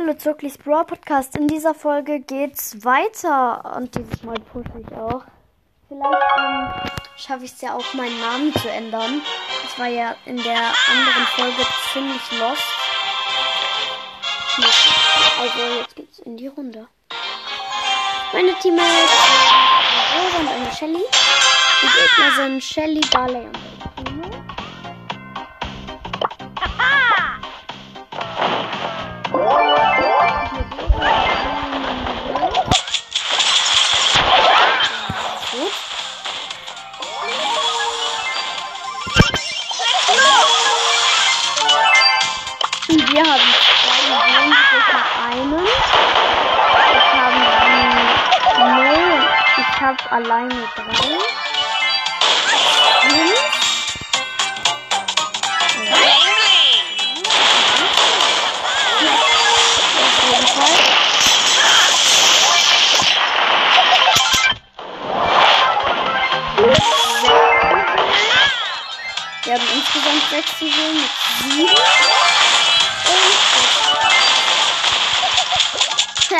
Hallo Zucklis Brawl Podcast. In dieser Folge geht's weiter und dieses Mal pushe ich auch. Vielleicht ähm, schaffe ich es ja auch, meinen Namen zu ändern. Das war ja in der anderen Folge ziemlich lost. Also jetzt geht's in die Runde. Meine Teammates und eine Shelly. Die Gegner sind Shelly, Barley und Elfino. Wir haben zwei Millionen, ich habe einen. Ich habe dann null. Ich habe alleine drei. Fünf. Wir haben insgesamt sechs Juwelen mit sieben.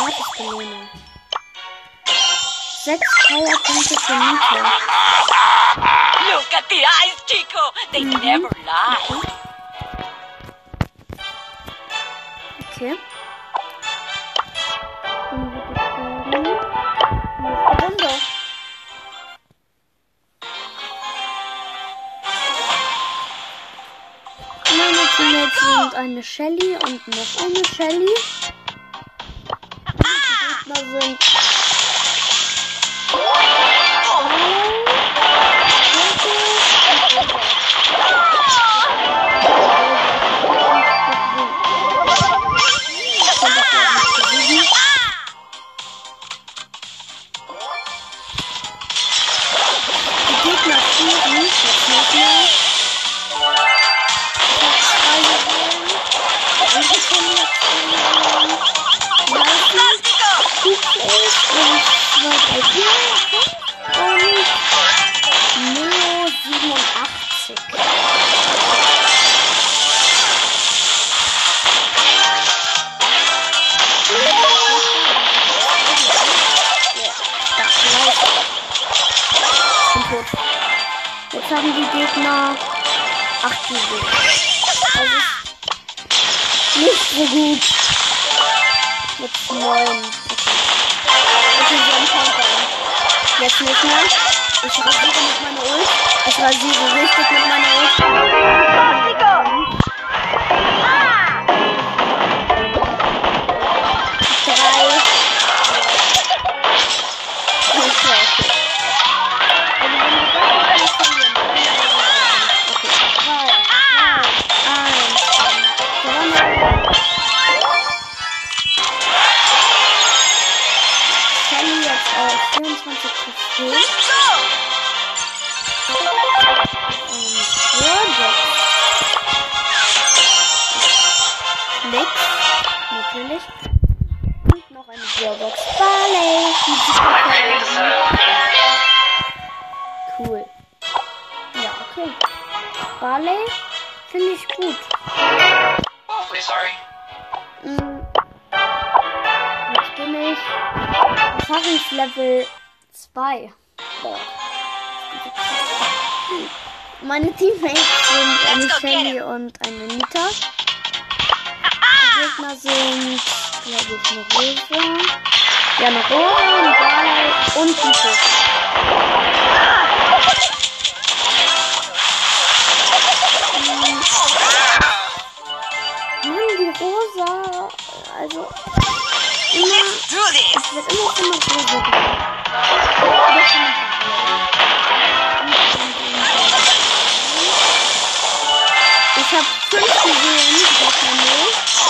eine Gratis-Belohnung. Sechs Powerpunkte für Nita. Look at the eyes, Chico. They never lie. Okay. Runde. Meine Teammates sind eine Shelly und noch eine Shelly. Und die Jetzt haben die Gegner 8 Juwelen. Das ist nicht so gut. Mit 9. Okay. Jetzt nicht mehr. Ich rasiere mit meiner Ult. Ich rasiere richtig mit meiner Ult. Okay. Und Brawlbox. Nix. Natürlich. Und noch eine Brawlbox. Barley. Cool. Ja, okay. Barley finde ich gut. Awfully sorry. Mm, jetzt bin ich auf Level 3. Meine Teammates sind eine Shelly und eine Nita. Die Gegner sind, glaube ich, eine Rosa. Ja, eine Rosa, ein Ball und die rosa also immer, ich werde immer, immer so ich habe fünf gesehen, Kanäle.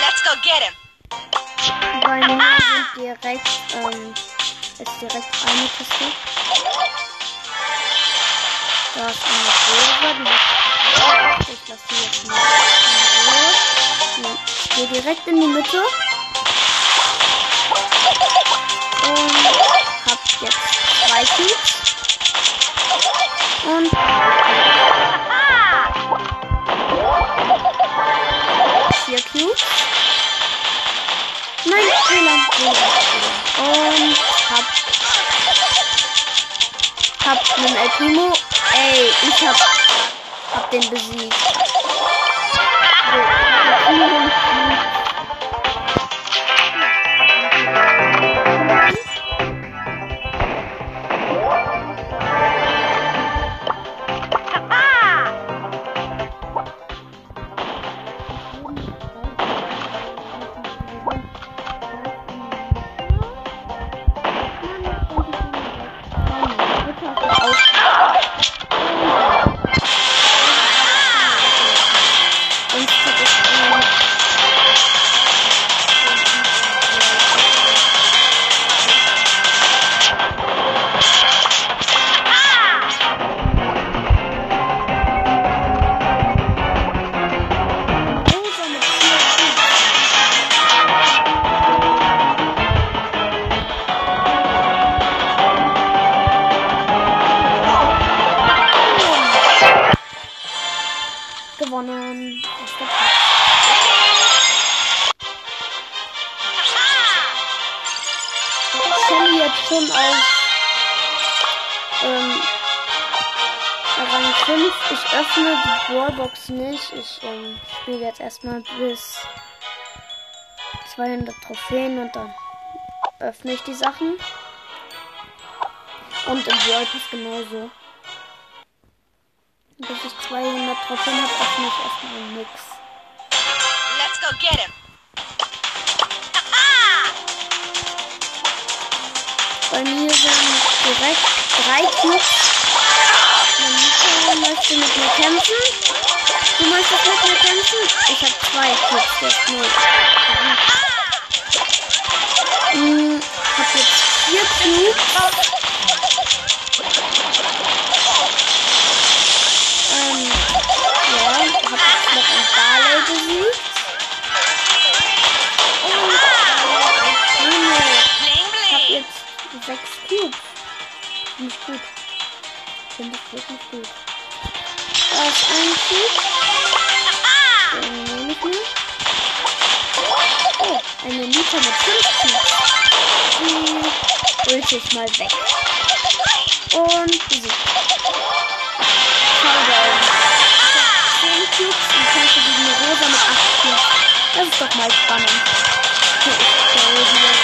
Let's go get him! Bei mir sind direkt, ähm, ist direkt eine Kiste. Da ist eine Rosa, die Ich lasse die jetzt mal in Ruhe. Ich gehe direkt in die Mitte. Und hab jetzt zwei Cubes. Und vier Cubes. Nein, Fehler. Und hab. Hab einen El Primo. Ey, ich hab. Hab den besiegt. So, El Primo Jetzt schon auf ähm, Rang 5. Ich öffne die Brawlbox nicht. Ich ähm, spiele jetzt erstmal bis 200 Trophäen und dann öffne ich die Sachen. Und im Brawl Pass genauso. Bis ich 200 Trophäen habe, öffne ich erstmal nix. Let's go get him! Bei mir sind direkt drei Cubes. Meine Mutter möchte mit mir kämpfen. Du möchtest mit mir kämpfen? Ich habe zwei Cubes, jetzt null. Wirklich gut. Da ist ein Typ. Den nehme ich. Oh, eine Liter mit 50. Die holte ich mal weg. Und besiegt. Showdown. 10 Cubes und kämpfe gegen eine Rosa mit 8 Cubes. Das ist doch mal spannend. Hier ist der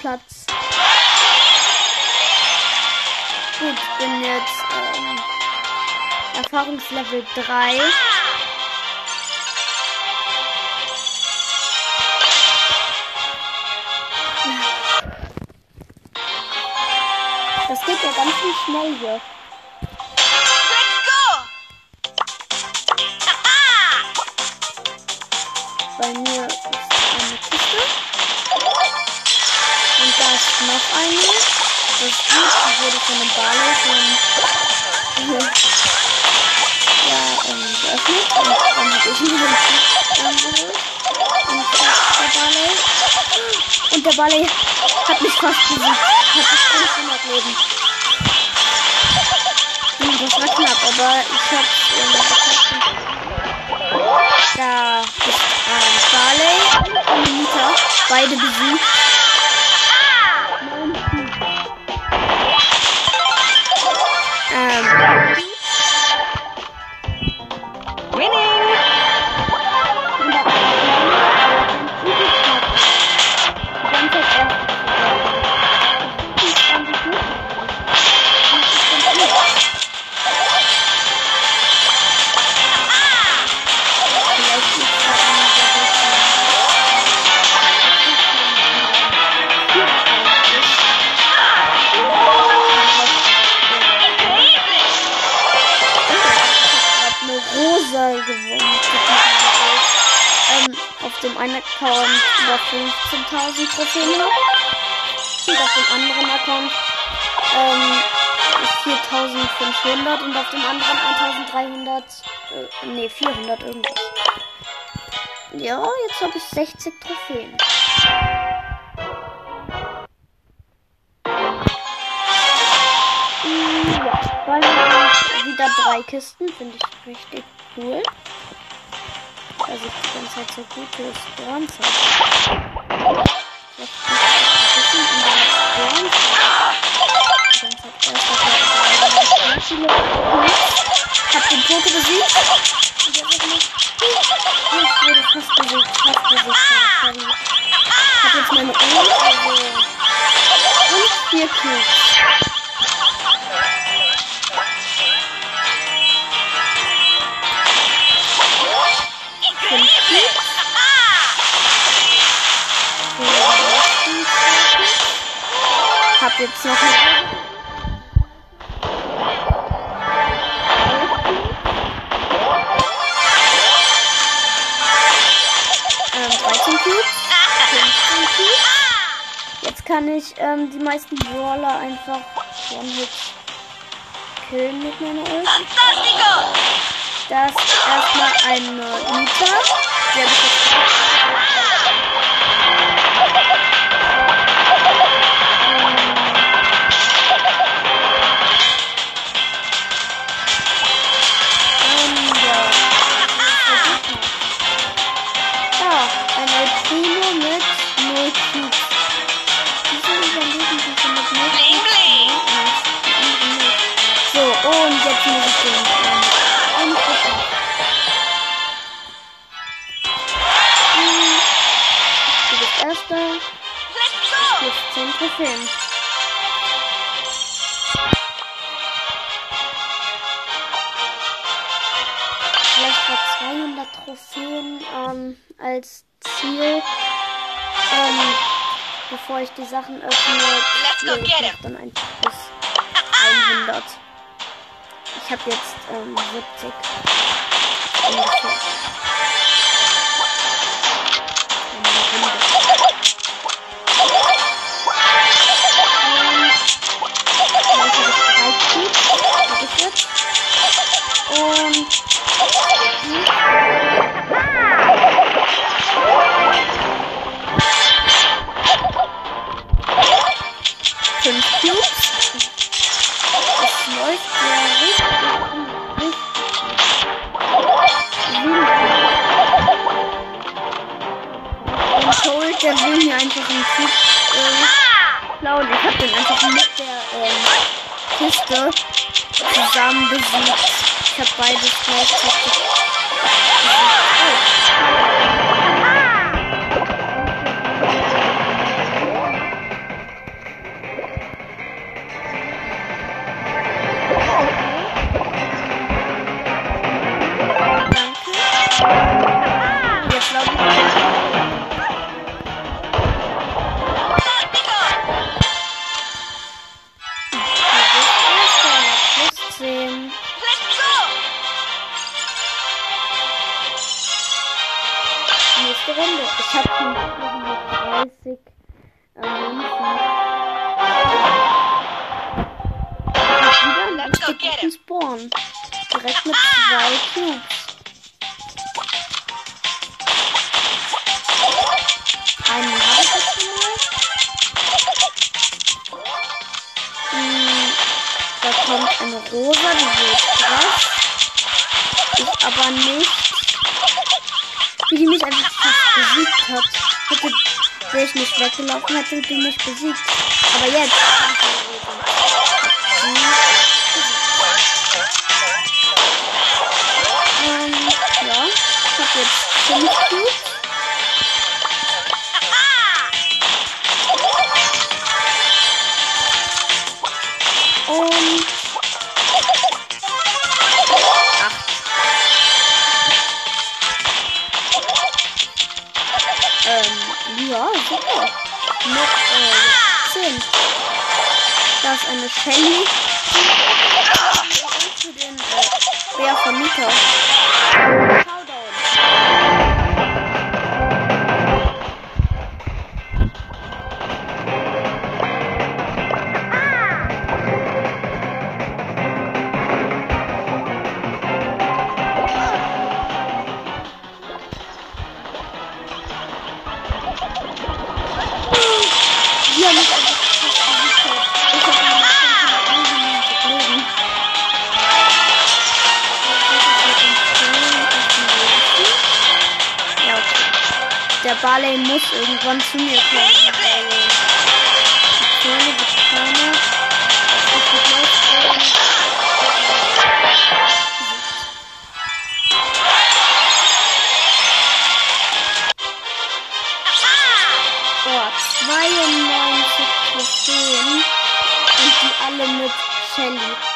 Platz. Gut, bin jetzt ähm, Erfahrungslevel 3. Das geht ja ganz schön schnell hier. Bei mir noch eine. Das ist wurde von einem Barley von ja, ähm, geöffnet. Und dann habe ich mir den Typ ähm, geholt. Und der Barley. Und hat mich fast besiegt. Hat sich 500 Leben. Hm, Das war knapp, aber ich irgendwie geschafft. Da ist ein Barley und Nita. Beide besiegt. Rosa gewonnen. Ähm, auf dem einen Account über 15.000 Trophäen. Und auf dem anderen Account ähm, 4.500 und auf dem anderen 1.300, äh, nee, 400 irgendwas. Ja, jetzt habe ich 60 Trophäen. Ja, weil wieder drei Kisten finde ich richtig cool. Also die ganze Zeit so gute Spawns 15 Cubes. 15 Cubes. Jetzt kann ich ähm, die meisten Brawler einfach One-Hit killen mit meiner Ult. Das erstmal eine Nita. Äh, Der jetzt muss ich den einfischen. Hm, Du bist Erster. Go! Plus 10 Trophäen. Vielleicht vor 200 Trophäen ähm, als Ziel. Ähm, bevor ich die Sachen öffne, Let's go spiele ich dann einfach bis 100. Ich habe jetzt ähm, 70. Ungefähr. Zusammen besiegt. Ich hab beides gleichzeitig. Danke. 30 äh, Münzen. Ich wieder einen. Spawn. Direkt mit zwei Cubes. Einen habe ich jetzt schon mal. Hm, da kommt eine rosa, die ich krass. Ist aber nicht wie die mich einfach fast besiegt hat. Wäre ich nicht weggelaufen, hätte die mich besiegt. Aber jetzt. Ähm, ja. Ich hab jetzt fünf Cubes. Ist eine Shelly. Für den, äh, Bär von Mika. Barley muss irgendwann zu mir kommen. Die Zone wird keiner. Oh, 92 Trophäen. Und die alle mit Shelly.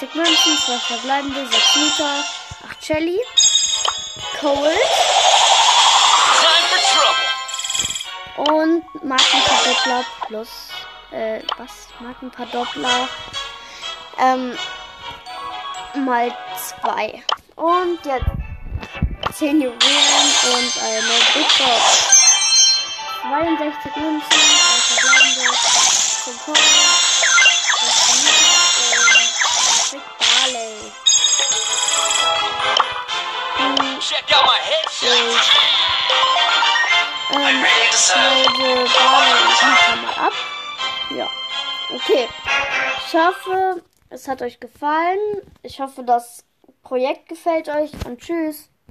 70 Münzen, 2 verbleibende, 6 Liter, 8 Shelly, Cold Time for trouble. und Markenverdoppler plus, äh, was? Markenverdoppler, ähm, mal 2. Und jetzt 10 Juwelen und eine Big Box. 62 Münzen, 3 verbleibende, 5 Cold, Ab. Ja. Okay. Ich hoffe, es hat euch gefallen. Ich hoffe, das Projekt gefällt euch und tschüss.